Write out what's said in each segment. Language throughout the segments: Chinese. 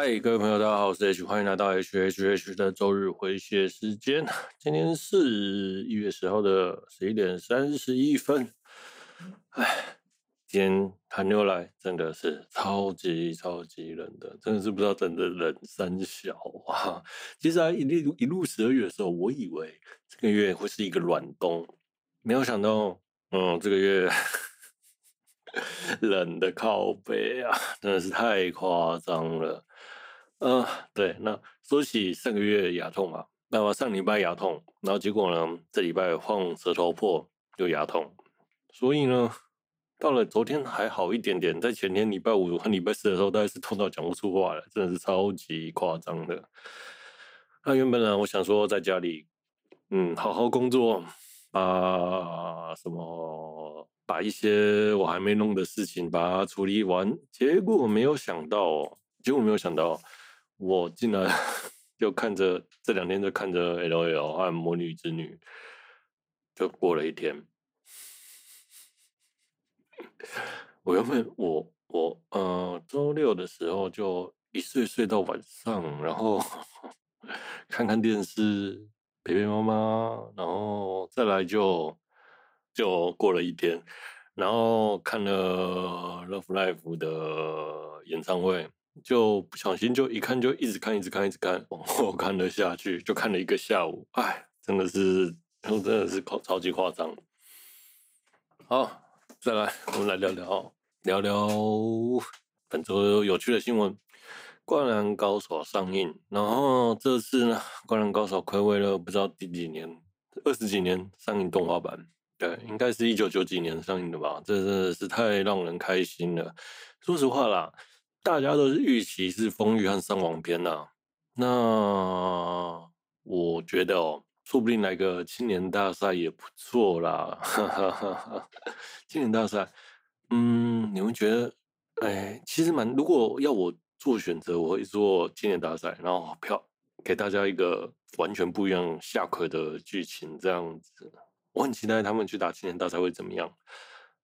嗨，各位朋友，大家好，我是 H，欢迎来到 H H H 的周日回血时间。今天是一月十号的十一点三十一分。哎，今天寒流来，真的是超级超级冷的，真的是不知道真的冷三小啊。其实啊，一路一路十二月的时候，我以为这个月会是一个暖冬，没有想到，嗯，这个月。冷的靠北啊，真的是太夸张了。嗯、对，那说起上个月牙痛嘛，那我上礼拜牙痛，然后结果呢，这礼拜放舌头破又牙痛，所以呢，到了昨天还好一点点，在前天礼拜五和礼拜四的时候，大概是痛到讲不出话来，真的是超级夸张的。那原本呢，我想说在家里，嗯，好好工作，啊，什么。把一些我还没弄的事情把它处理完，结果没有想到，结果没有想到，我竟然 就看着这两天就看着 LOL 和魔女之女，就过了一天。我原本我我呃周六的时候就一睡睡到晚上，然后 看看电视陪陪妈妈，然后再来就。就过了一天，然后看了 Love Life 的演唱会，就不小心就一看就一直看一直看一直看，往后看了下去，就看了一个下午，哎，真的是，真的是超超级夸张。好，再来，我们来聊聊聊聊本周有趣的新闻，《灌篮高手》上映，然后这次呢，《灌篮高手》睽违了不知道第几年，二十几年上映动画版。对，应该是一九九几年上映的吧？这真的是太让人开心了。说实话啦，大家都是预期是风雨和伤亡篇呐。那我觉得哦，说不定来个青年大赛也不错啦。哈哈哈青年大赛，嗯，你们觉得？哎，其实蛮……如果要我做选择，我会做青年大赛，然后票给大家一个完全不一样下课的剧情，这样子。我很期待他们去打青年大赛会怎么样？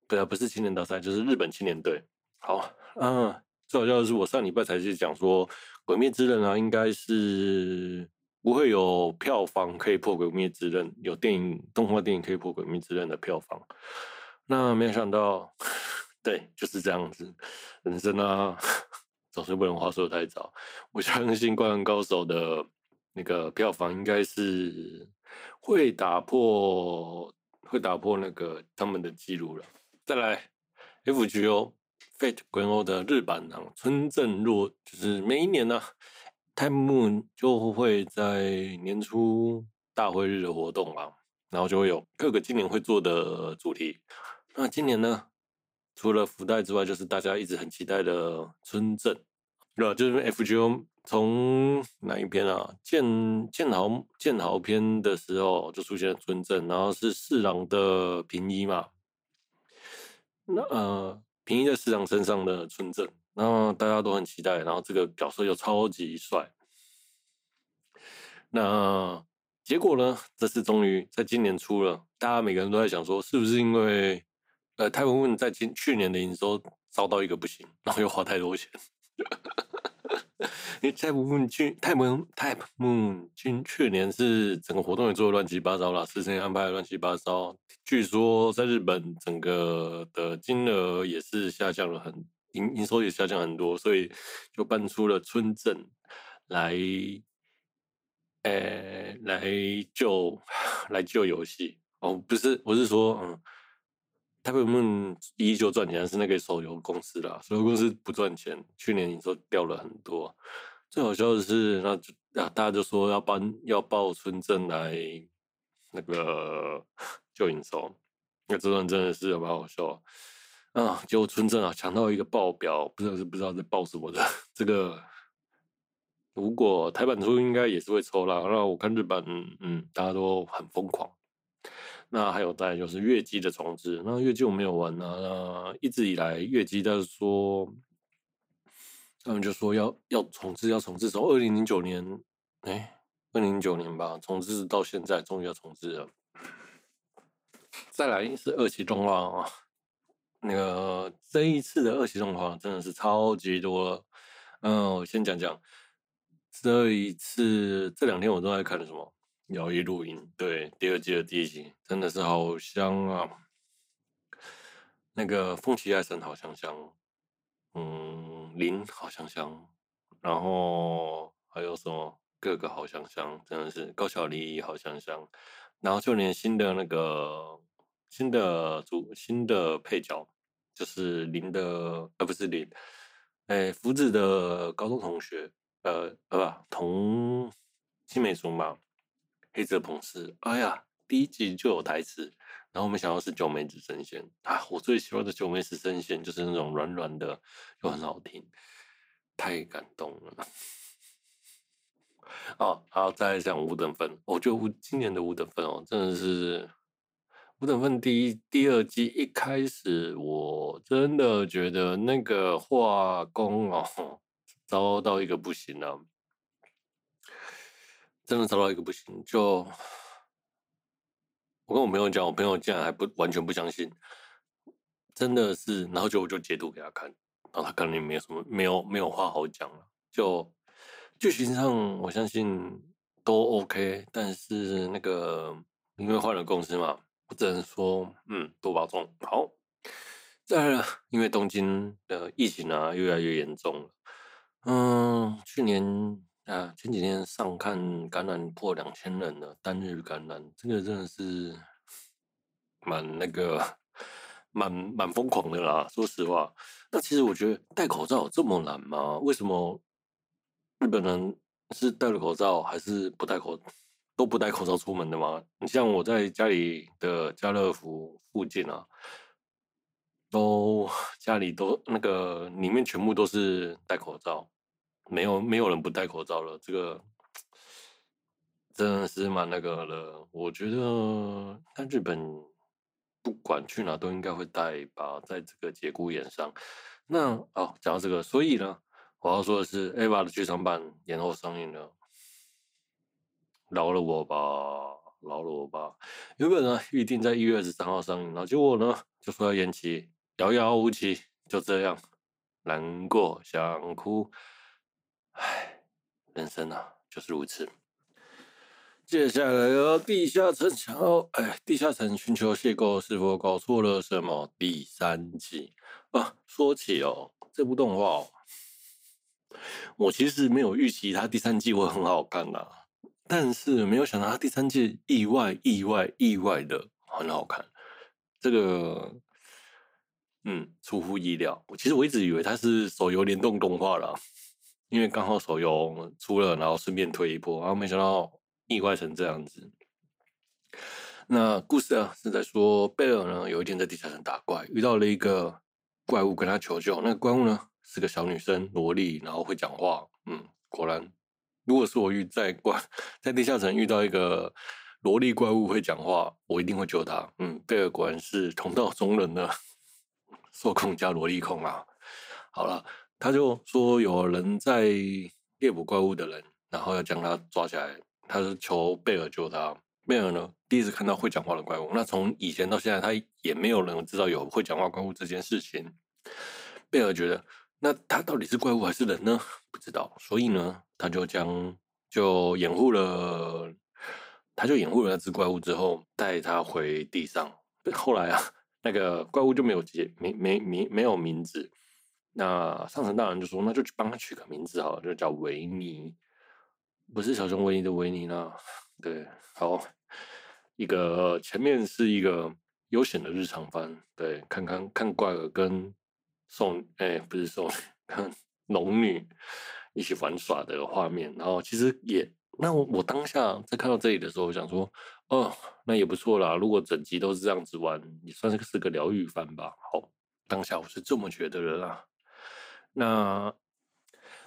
对啊，不是青年大赛，就是日本青年队。好，嗯，最好笑的是，我上礼拜才去讲说，《鬼灭之刃》啊，应该是不会有票房可以破《鬼灭之刃》，有电影动画电影可以破《鬼灭之刃》的票房。那没有想到，对，就是这样子。人生啊，总是不能话说太早。我相信《灌篮高手》的那个票房应该是。会打破，会打破那个他们的记录了。再来，FGO Fate Grand O 的日版呢，村正若就是每一年呢、啊，Time Moon 就会在年初大会日的活动啊，然后就会有各个今年会做的主题。那今年呢，除了福袋之外，就是大家一直很期待的村正，对吧？就是 FGO。从哪一篇啊？剑剑豪剑豪篇的时候就出现了村正，然后是四郎的平一嘛。那呃，平一在四郎身上的村正，然后大家都很期待，然后这个角色又超级帅。那结果呢？这次终于在今年出了，大家每个人都在想说，是不是因为呃，泰文问在今去年的营收遭到一个不行，然后又花太多钱。因为 Type Moon 去 Type Moon Type Moon 去年是整个活动也做的乱七八糟了，时间安排的乱七八糟。据说在日本整个的金额也是下降了很，营营收也下降很多，所以就搬出了村镇来，呃，来救 来救游戏。哦，不是，我是说，嗯。他们依旧赚钱，是那个手游公司啦。手游公司不赚钱，去年营收掉了很多。最好笑的是，那就啊，大家就说要搬要报村镇来那个 救营收，那这段真的是有蛮好笑啊！结果村镇啊抢到一个报表，不知道是不知道在报什么的。这个如果台版出，应该也是会抽啦。那我看日版，嗯嗯，大家都很疯狂。那还有再就是月姬的重置，那月姬我没有玩呢、啊。那一直以来月姬在说，他们就说要要重置，要重置，从二零零九年，哎，二零零九年吧，重置到现在，终于要重置了。再来是二期动画啊，那个这一次的二期动画真的是超级多了。嗯，我先讲讲这一次这两天我都在看什么《摇曳露营》，对，第二季的第一集真的是好香啊！那个宫崎爱神好香香，嗯，林好香香，然后还有什么各个好香香，真的是高桥李依好香香，然后就连新的那个新的主新的配角。就是林的，呃，不是林，哎，福子的高中同学，呃，呃，不，同青梅竹马，黑泽朋士。哎呀，第一集就有台词，然后我们想到是九美子声线啊！我最喜欢的九美子声线就是那种软软的，又很好听，太感动了。哦，然后再讲五等分，我觉得今年的五等分哦，真的是。五等分第一、第二季一开始，我真的觉得那个画工哦，糟到一个不行了，真的糟到一个不行。就我跟我朋友讲，我朋友竟然还不完全不相信，真的是，然后就我就截图给他看，然后他可能没有什么，没有没有话好讲了。就剧情上我相信都 OK，但是那个因为换了公司嘛。我只能说，嗯，多保重。好，再来了，因为东京的疫情啊，越来越严重了。嗯，去年啊，前几天上看感染破两千人了，单日感染，这个真的是蛮那个，蛮蛮疯狂的啦。说实话，那其实我觉得戴口罩这么难吗？为什么日本人是戴了口罩，还是不戴口？都不戴口罩出门的吗？你像我在家里的家乐福附近啊，都 家里都那个里面全部都是戴口罩，没有没有人不戴口罩了。这个真的是蛮那个的。我觉得在日本不管去哪都应该会戴吧，在这个节骨眼上。那哦，讲到这个，所以呢，我要说的是《EVA》的剧场版延后上映了。饶了我吧，饶了我吧！原本呢预定在一月二十三号上映，然后结果呢就说要延期，遥遥无期，就这样，难过想哭，唉，人生啊就是如此。接下来啊，地下城墙，哎，地下城寻求邂逅，是否搞错了什么？第三季啊，说起哦，这部动画哦，我其实没有预期它第三季会很好看呐、啊。但是没有想到，它第三季意外、意外、意外的很好看。这个，嗯，出乎意料。其实我一直以为它是手游联动动画了，因为刚好手游出了，然后顺便推一波，然后没想到意外成这样子。那故事啊是在说，贝尔呢有一天在地下城打怪，遇到了一个怪物，跟他求救。那个怪物呢是个小女生，萝莉，然后会讲话。嗯，果然。如果是我遇在怪在地下城遇到一个萝莉怪物会讲话，我一定会救他。嗯，贝尔果然是同道中人呢，受控加萝莉控啊。好了，他就说有人在猎捕怪物的人，然后要将他抓起来，他是求贝尔救他。贝尔呢，第一次看到会讲话的怪物，那从以前到现在，他也没有人知道有会讲话怪物这件事情。贝尔觉得。那他到底是怪物还是人呢？不知道，所以呢，他就将就掩护了，他就掩护了那只怪物之后，带他回地上。后来啊，那个怪物就没有结，没没没没有名字。那上层大人就说，那就去帮他取个名字好了，就叫维尼，不是小熊维尼的维尼呢。对，好，一个前面是一个悠闲的日常番，对，看看看怪尔跟。送哎、不是送，看龙女一起玩耍的画面，然后其实也，那我我当下在看到这里的时候，我想说，哦，那也不错啦。如果整集都是这样子玩，也算是是个疗愈番吧。好，当下我是这么觉得的啦。那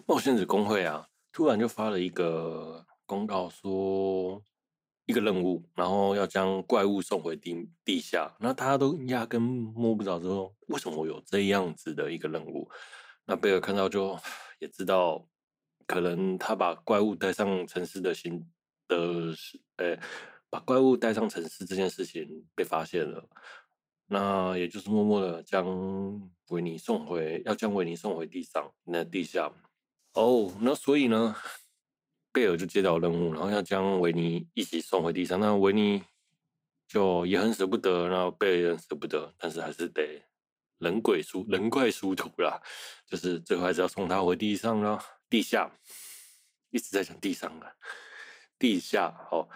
冒险者公会啊，突然就发了一个公告说。一个任务，然后要将怪物送回地地下，那大家都压根摸不着，说为什么我有这样子的一个任务？那贝尔看到就也知道，可能他把怪物带上城市的行的事，诶，把怪物带上城市这件事情被发现了，那也就是默默的将维尼送回，要将维尼送回地上，那地下。哦，那所以呢，贝尔就接到任务，然后要将维尼一起送回地上。那维尼就也很舍不得，然后贝尔也很舍不得，但是还是得人鬼殊人怪殊途啦，就是最后还是要送他回地上了。地下一直在讲地上啊，地下好，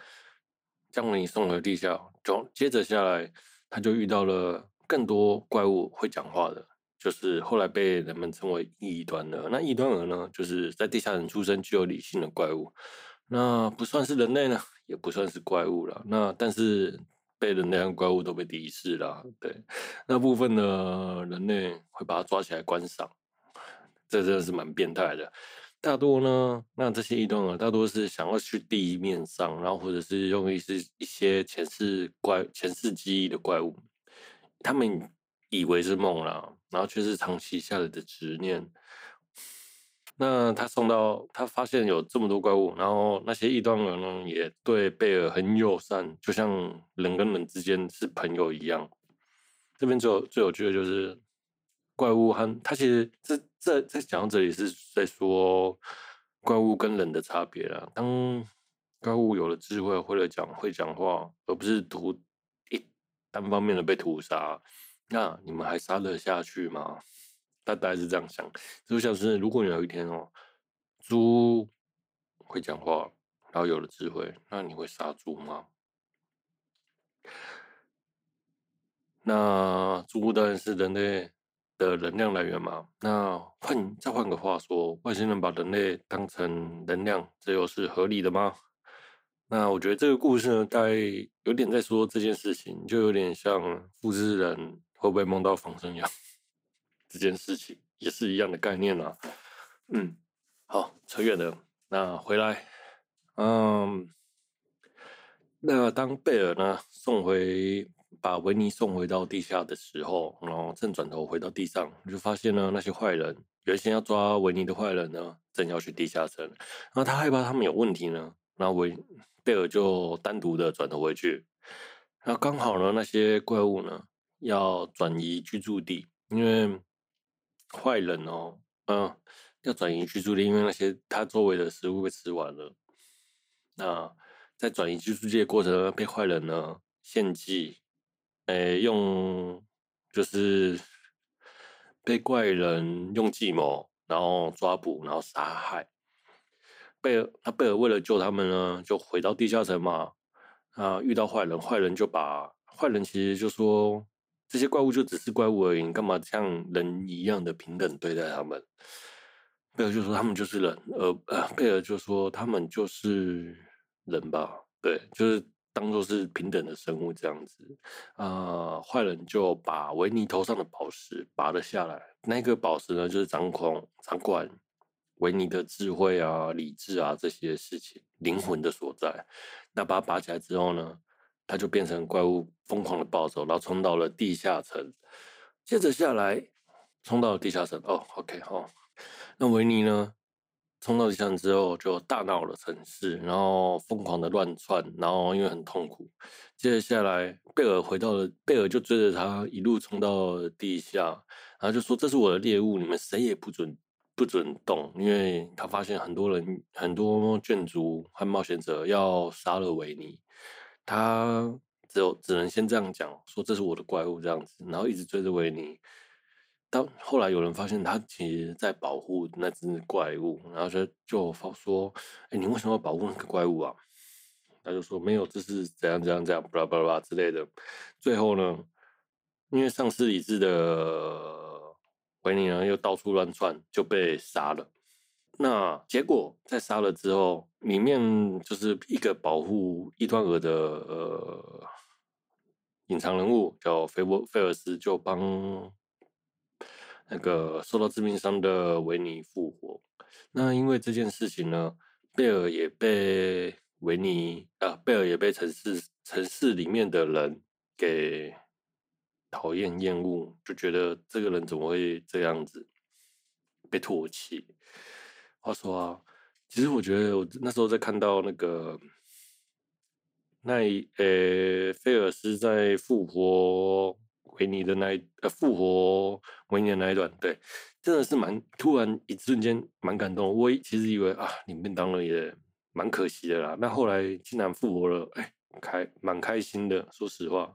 将维尼送回地下，就接着下来，他就遇到了更多怪物会讲话的。就是后来被人们称为异端的，那异端蛾呢，就是在地下人出生具有理性的怪物，那不算是人类呢，也不算是怪物了。那但是被人类和怪物都被敌视了，对，那部分呢，人类会把它抓起来观赏，这真的是蛮变态的。大多呢，那这些异端蛾大多是想要去地面上，然后或者是用一些一些前世怪前世记忆的怪物，他们以为是梦啦。然后却是长期下来的执念。那他送到，他发现有这么多怪物，然后那些异端蛾呢，也对贝尔很友善，就像人跟人之间是朋友一样。这边最有最有趣的就是怪物和他其实这这在讲到这里是在说怪物跟人的差别啦。当怪物有了智慧，会了讲会讲话，而不是屠一单方面的被屠杀。那你们还杀得下去吗？他大概是这样想，就像是如果你有一天哦，猪会讲话，然后有了智慧，那你会杀猪吗？那猪当然是人类的能量来源嘛。那换再换个话说，外星人把人类当成能量，这又是合理的吗？那我觉得这个故事呢，大概有点在说这件事情，就有点像复制人。会不会梦到仿生羊 这件事情也是一样的概念啊。嗯，好，扯远了。那回来，嗯，那当贝尔呢送回把维尼送回到地下的时候，然后正转头回到地上，就发现呢那些坏人，原先要抓维尼的坏人呢，正要去地下城。然后他害怕他们有问题呢，然后维贝尔就单独的转头回去。然后刚好呢那些怪物呢。要转移居住地，因为坏人哦，嗯，要转移居住地，因为那些他周围的食物被吃完了。那在转移居住地的过程，被坏人呢献祭，诶，用就是被怪人用计谋，然后抓捕，然后杀害。贝尔，他贝尔为了救他们呢，就回到地下城嘛。啊，遇到坏人，坏人就把坏人其实就说。这些怪物就只是怪物而已，你干嘛像人一样的平等对待他们？贝尔就说他们就是人，而呃，贝尔就说他们就是人吧，对，就是当做是平等的生物这样子。啊、呃，坏人就把维尼头上的宝石拔了下来，那个宝石呢，就是掌控、掌管维尼的智慧啊、理智啊这些事情、灵魂的所在。那把它拔起来之后呢？他就变成怪物，疯狂的暴走，然后冲到了地下城。接着下来，冲到了地下城。哦，OK，好、哦。那维尼呢？冲到地上之后，就大闹了城市，然后疯狂的乱窜，然后因为很痛苦。接下来，贝尔回到了，贝尔就追着他一路冲到了地下，然后就说：“这是我的猎物，你们谁也不准不准动。”因为他发现很多人、很多眷族和冒险者要杀了维尼。他只有只能先这样讲，说这是我的怪物这样子，然后一直追着维尼。到后来有人发现他其实在保护那只怪物，然后就就说：“哎，你为什么要保护那个怪物啊？”他就说：“没有，这是怎样怎样怎样，巴拉巴拉之类的。”最后呢，因为丧失理智的维尼呢又到处乱窜，就被杀了。那结果在杀了之后，里面就是一个保护异端鹅的呃隐藏人物叫菲波菲尔斯，就帮那个受到致命伤的维尼复活。那因为这件事情呢，贝尔也被维尼啊，贝尔也被城市城市里面的人给讨厌厌恶，就觉得这个人怎么会这样子被唾弃。话说啊，其实我觉得我那时候在看到那个那一呃菲尔斯在复活维尼的那一呃复活维尼的那一段，对，真的是蛮突然，一瞬间蛮感动。我其实以为啊，领便当了也蛮可惜的啦。那后来竟然复活了，哎，开蛮开心的。说实话，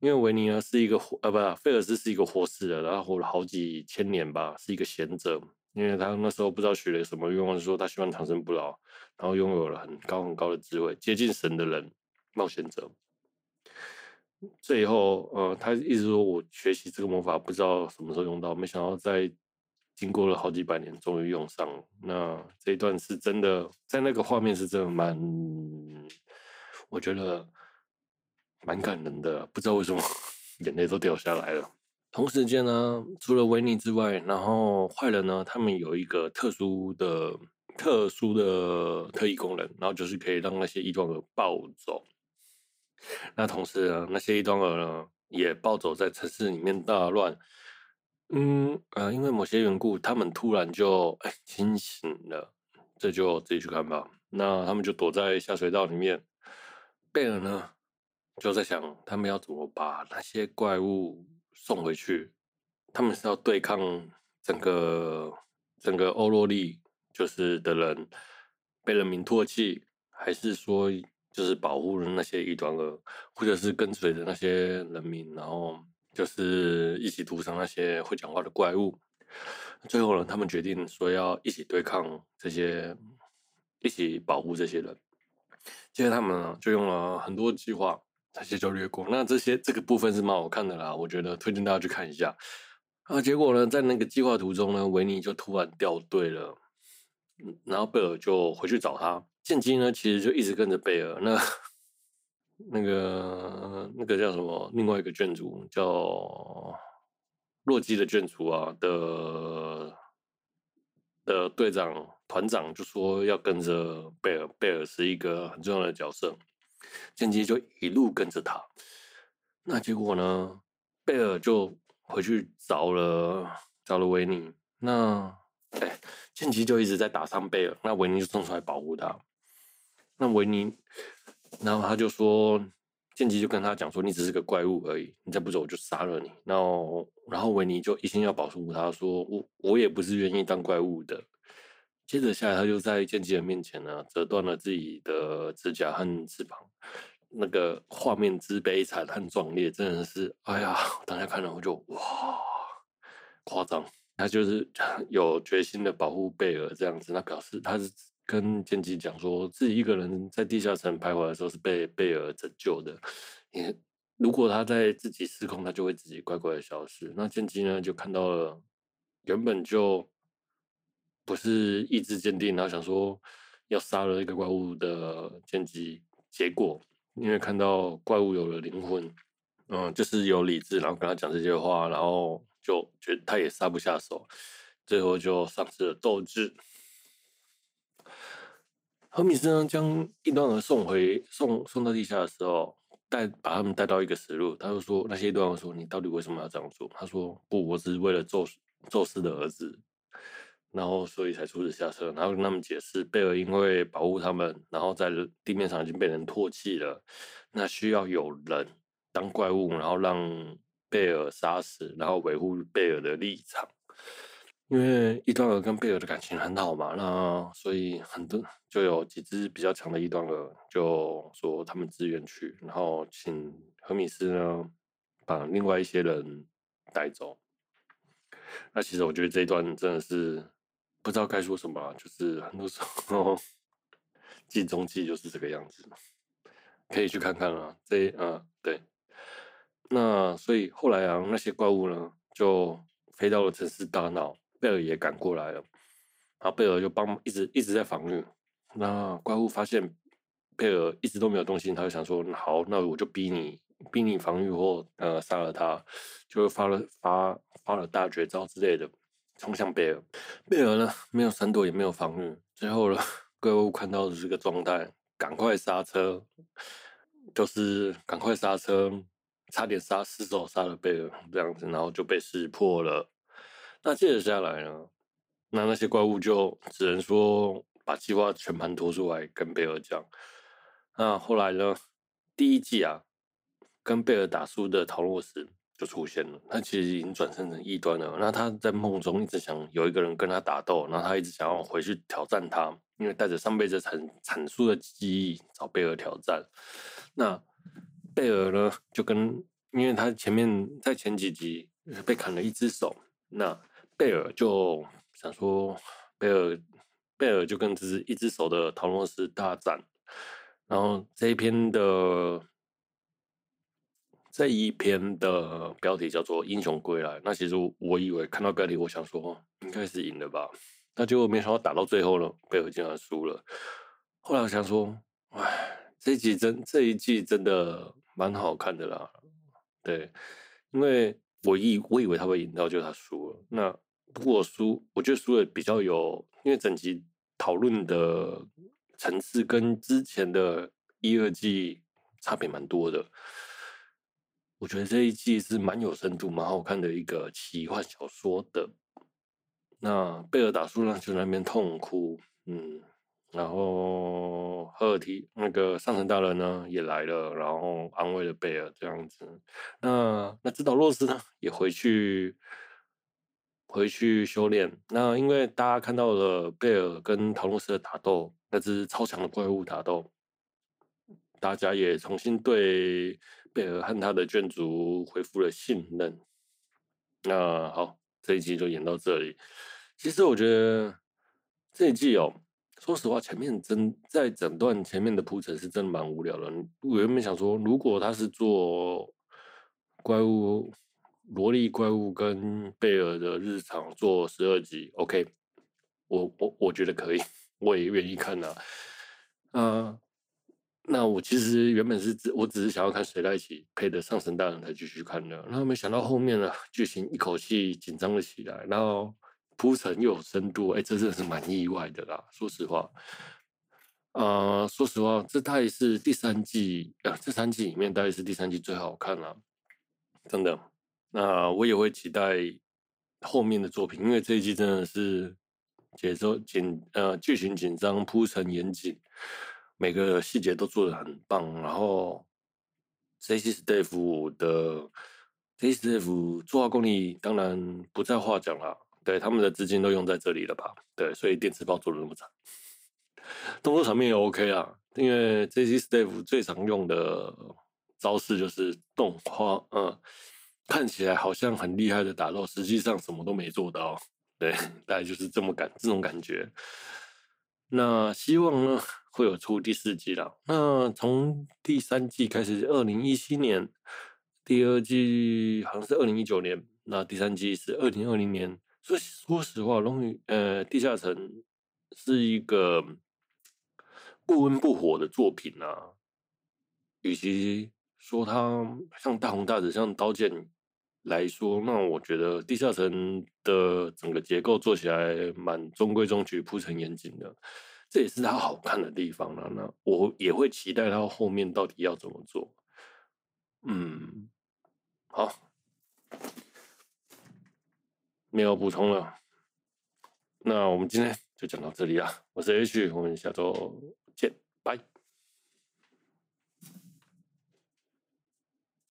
因为维尼呢是一个活啊，不，费尔斯是一个活死的，然后活了好几千年吧，是一个贤者。因为他那时候不知道许了什么愿望，说他希望长生不老，然后拥有了很高很高的智慧，接近神的人，冒险者。最后，呃，他一直说我学习这个魔法不知道什么时候用到，没想到在经过了好几百年，终于用上了。那这一段是真的，在那个画面是真的蛮，我觉得蛮感人的，不知道为什么 眼泪都掉下来了。同时间呢，除了维尼之外，然后坏人呢，他们有一个特殊的、特殊的特异功能，然后就是可以让那些异端儿暴走。那同时呢，那些异端儿呢也暴走在城市里面大乱。嗯呃，因为某些缘故，他们突然就哎清醒了，这就自己去看吧。那他们就躲在下水道里面。贝尔呢就在想，他们要怎么把那些怪物送回去？他们是要对抗整个整个欧洛利就是的人被人民唾弃，还是说？就是保护那些异端儿，或者是跟随着那些人民，然后就是一起屠杀那些会讲话的怪物。最后呢，他们决定说要一起对抗这些，一起保护这些人。接着他们呢就用了很多计划，这些就略过。那这些这个部分是蛮好看的啦，我觉得推荐大家去看一下。啊，结果呢，在那个计划途中呢，维尼就突然掉队了，然后贝尔就回去找他。剑姬呢，其实就一直跟着贝尔。那那个那个叫什么？另外一个眷族叫洛基的眷族啊的的队长团长就说要跟着贝尔，贝尔是一个很重要的角色。剑姬就一路跟着他。那结果呢？贝尔就回去找了找了维尼。那哎，剑姬就一直在打伤贝尔。那维尼就冲出来保护他。那维尼，然后他就说，剑姬就跟他讲说，你只是个怪物而已，你再不走我就杀了你。然后，然后维尼就一心要保护他，说我我也不是愿意当怪物的。接着下来，他就在剑姬的面前呢，折断了自己的指甲和翅膀，那个画面之悲惨和壮烈，真的是，哎呀，当下看了我就哇，夸张。他就是 有决心的保护贝尔这样子，那表示他是。跟剑姬讲说，自己一个人在地下城徘徊的时候是被贝尔拯救的。也如果他在自己失控，他就会自己乖乖的消失。那剑姬呢，就看到了原本就不是意志坚定，然后想说要杀了一个怪物的剑姬，结果因为看到怪物有了灵魂，嗯，就是有理智，然后跟他讲这些话，然后就觉得他也杀不下手，最后就丧失了斗志。何米斯呢，将异端儿送回送送到地下的时候，带把他们带到一个死路。他就说：“那些异端儿说，你到底为什么要这样做？”他说：“不，我只是为了宙宙斯的儿子，然后所以才出此下策。”然后跟他们解释，贝尔因为保护他们，然后在地面上已经被人唾弃了，那需要有人当怪物，然后让贝尔杀死，然后维护贝尔的立场。因为异端儿跟贝尔的感情很好嘛，那所以很多就有几只比较强的异端儿就说他们自愿去，然后请何米斯呢把另外一些人带走。那其实我觉得这一段真的是不知道该说什么，就是很多时候 计中计就是这个样子，可以去看看啊。这啊对，那所以后来啊那些怪物呢就飞到了城市大闹。贝尔也赶过来了，然后贝尔就帮一直一直在防御。那怪物发现贝尔一直都没有动心，他就想说：“好，那我就逼你，逼你防御或呃杀了他。”就发了发发了大绝招之类的，冲向贝尔。贝尔呢没有闪躲也没有防御，最后呢怪物看到的这个状态，赶快刹车，就是赶快刹车，差点杀失手杀了贝尔这样子，然后就被识破了。那接着下来呢？那那些怪物就只能说把计划全盘托出来跟贝尔讲。那后来呢？第一季啊，跟贝尔打输的桃洛斯，就出现了。他其实已经转生成异端了。那他在梦中一直想有一个人跟他打斗，然后他一直想要回去挑战他，因为带着上辈子阐阐述的记忆找贝尔挑战。那贝尔呢，就跟因为他前面在前几集被砍了一只手，那贝尔就想说，贝尔贝尔就跟只一只手的桃诺斯大战。然后这一篇的。这一篇的标题叫做《英雄归来》。那其实我以为看到标题，我想说应该是赢了吧。那结果没想到打到最后了，贝尔竟然输了。后来我想说，哎，这一集真这一季真的蛮好看的啦。对，因为我以我以为他会赢到，就他输了。那不过输，我觉得输的比较有，因为整集讨论的层次跟之前的一二季差别蛮多的。我觉得这一季是蛮有深度、蛮好看的一个奇幻小说的。那贝尔打输了，就在那边痛哭，嗯，然后赫尔提那个上神大人呢也来了，然后安慰了贝尔这样子。那那指导洛斯呢也回去回去修炼。那因为大家看到了贝尔跟桃洛斯的打斗，那只超强的怪物打斗，大家也重新对。贝尔和他的眷族恢复了信任。那好，这一集就演到这里。其实我觉得这一季哦，说实话，前面真在整段前面的铺陈是真的蛮无聊的。我原本想说，如果他是做怪物、萝莉怪物跟贝尔的日常做十二集，OK，我我我觉得可以，我也愿意看呐、啊。那我其实原本是只我只是想要看谁在一起配的上神大人才继续看的，然后没想到后面呢剧情一口气紧张了起来，然后铺陈又有深度，哎，这真的是蛮意外的啦。说实话，啊、说实话，这大概是第三季啊，这三季里面大概是第三季最好看了，真的。那我也会期待后面的作品，因为这一季真的是节奏紧，呃，剧情紧张，铺陈严谨。每个细节都做得很棒，然后 J.C. Staff 的 J.C. Staff 作画功力当然不在话讲了，对，他们的资金都用在这里了吧？对，所以电磁炮做的那么长，动作场面也 OK 啊，因为 J.C. Staff 最常用的招式就是动画，嗯，看起来好像很厉害的打斗，实际上什么都没做到，对，大概就是这么感这种感觉。那希望呢？会有出第四季了。那从第三季开始，二零一七年，第二季好像是二零一九年，那第三季是二零二零年。所以说实话，龙与呃地下城是一个不温不火的作品啊。与其说它像大红大紫，像刀剑来说，那我觉得地下城的整个结构做起来蛮中规中矩，铺陈严谨的。这也是它好看的地方了。那我也会期待它后面到底要怎么做。嗯，好，没有补充了。那我们今天就讲到这里了。我是 H，我们下周见，拜。